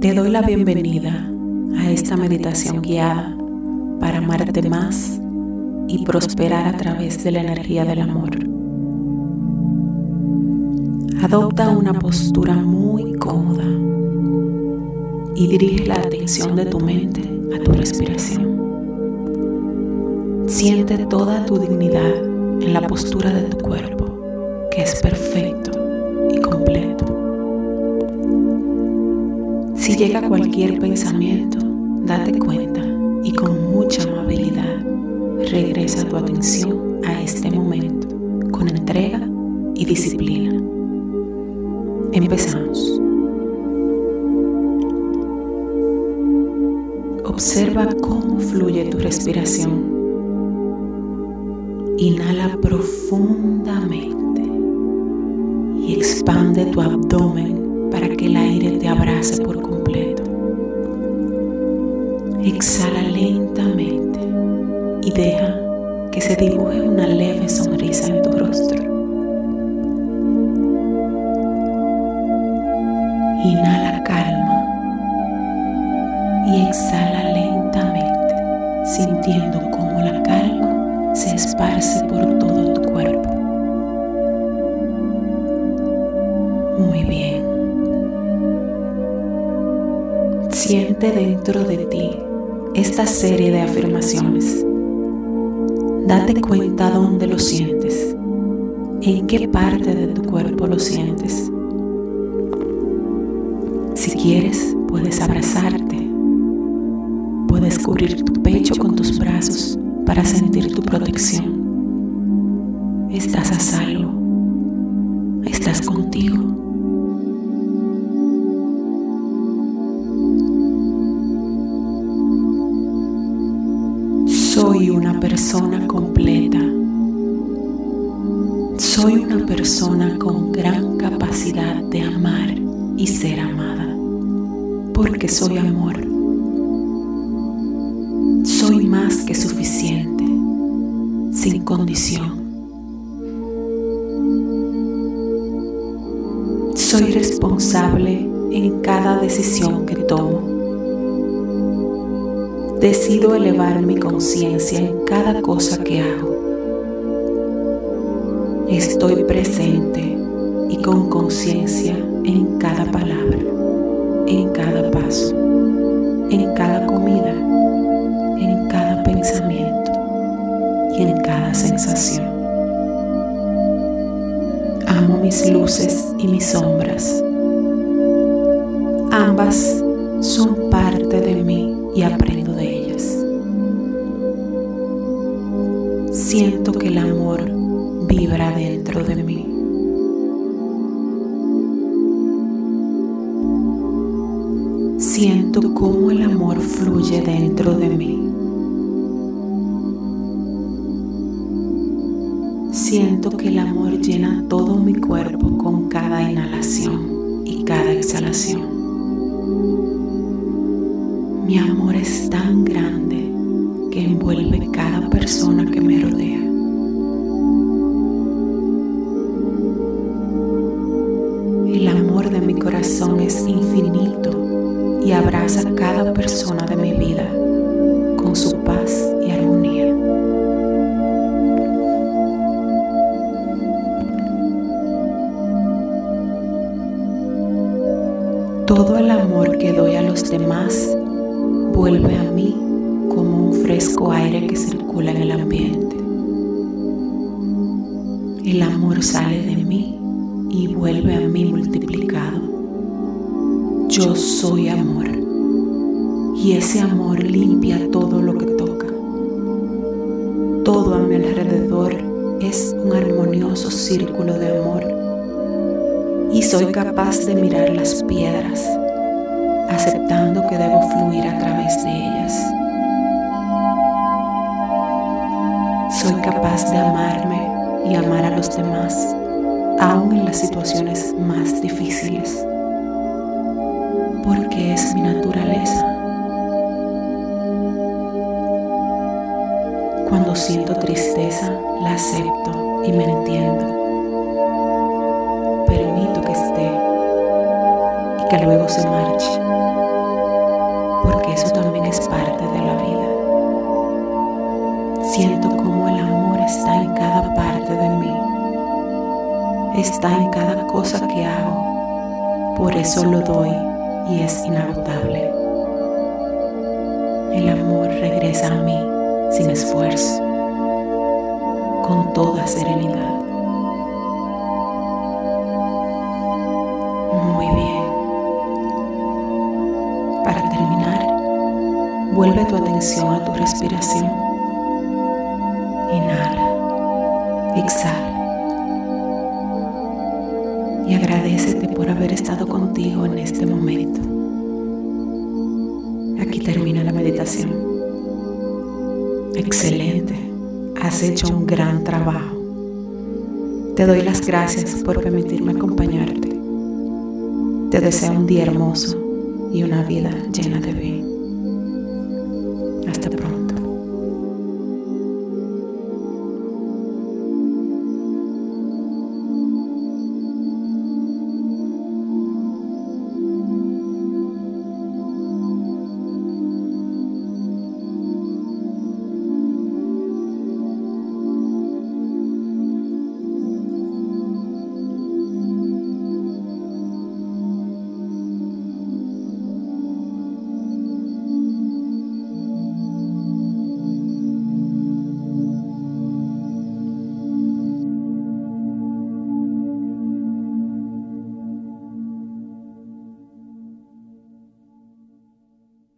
Te doy la bienvenida a esta meditación guiada para amarte más y prosperar a través de la energía del amor. Adopta una postura muy cómoda y dirige la atención de tu mente a tu respiración. Siente toda tu dignidad en la postura de tu cuerpo, que es perfecto llega cualquier pensamiento, date cuenta y con mucha amabilidad regresa tu atención a este momento con entrega y disciplina. Empezamos. Observa cómo fluye tu respiración. Inhala profundamente y expande tu abdomen para que el aire te abrace por completo. Exhala lentamente y deja que se dibuje una leve sonrisa en tu rostro. Inhala calma y exhala lentamente, sintiendo Siente dentro de ti esta serie de afirmaciones. Date cuenta dónde lo sientes, en qué parte de tu cuerpo lo sientes. Si quieres, puedes abrazarte. Puedes cubrir tu pecho con tus brazos para sentir tu protección. Estás a salvo. Estás contigo. Persona completa. Soy una persona con gran capacidad de amar y ser amada, porque soy amor. Soy más que suficiente, sin condición. Soy responsable en cada decisión que tomo. Decido elevar mi conciencia en cada cosa que hago. Estoy presente y con conciencia en cada palabra, en cada paso, en cada comida, en cada pensamiento y en cada sensación. Amo mis luces y mis sombras. Ambas son parte Siento cómo el amor fluye dentro de mí. Siento que el amor llena todo mi cuerpo con cada inhalación y cada exhalación. Mi amor es tan grande que envuelve cada persona que me rodea. El amor de mi corazón es infinito y abraza a cada persona de mi vida con su paz y armonía. Todo el amor que doy a los demás vuelve a mí como un fresco aire que circula en el ambiente. El amor sale de mí y vuelve a mí multiplicado. Yo soy amor y ese amor limpia todo lo que toca. Todo a mi alrededor es un armonioso círculo de amor y soy capaz de mirar las piedras aceptando que debo fluir a través de ellas. Soy capaz de amarme y amar a los demás, aun en las situaciones más difíciles, porque es mi naturaleza. Cuando siento tristeza, la acepto y me entiendo. Permito que esté y que luego se marche. que eso también es parte de la vida. Siento como el amor está en cada parte de mí. Está en cada cosa que hago. Por eso lo doy y es inagotable. El amor regresa a mí sin esfuerzo, con toda serenidad. Muy bien. Para terminar, vuelve tu atención a tu respiración. Inhala, exhala. Y agradecete por haber estado contigo en este momento. Aquí termina la meditación. Excelente. Has hecho un gran trabajo. Te doy las gracias por permitirme acompañarte. Te deseo un día hermoso y una vida llena de bien.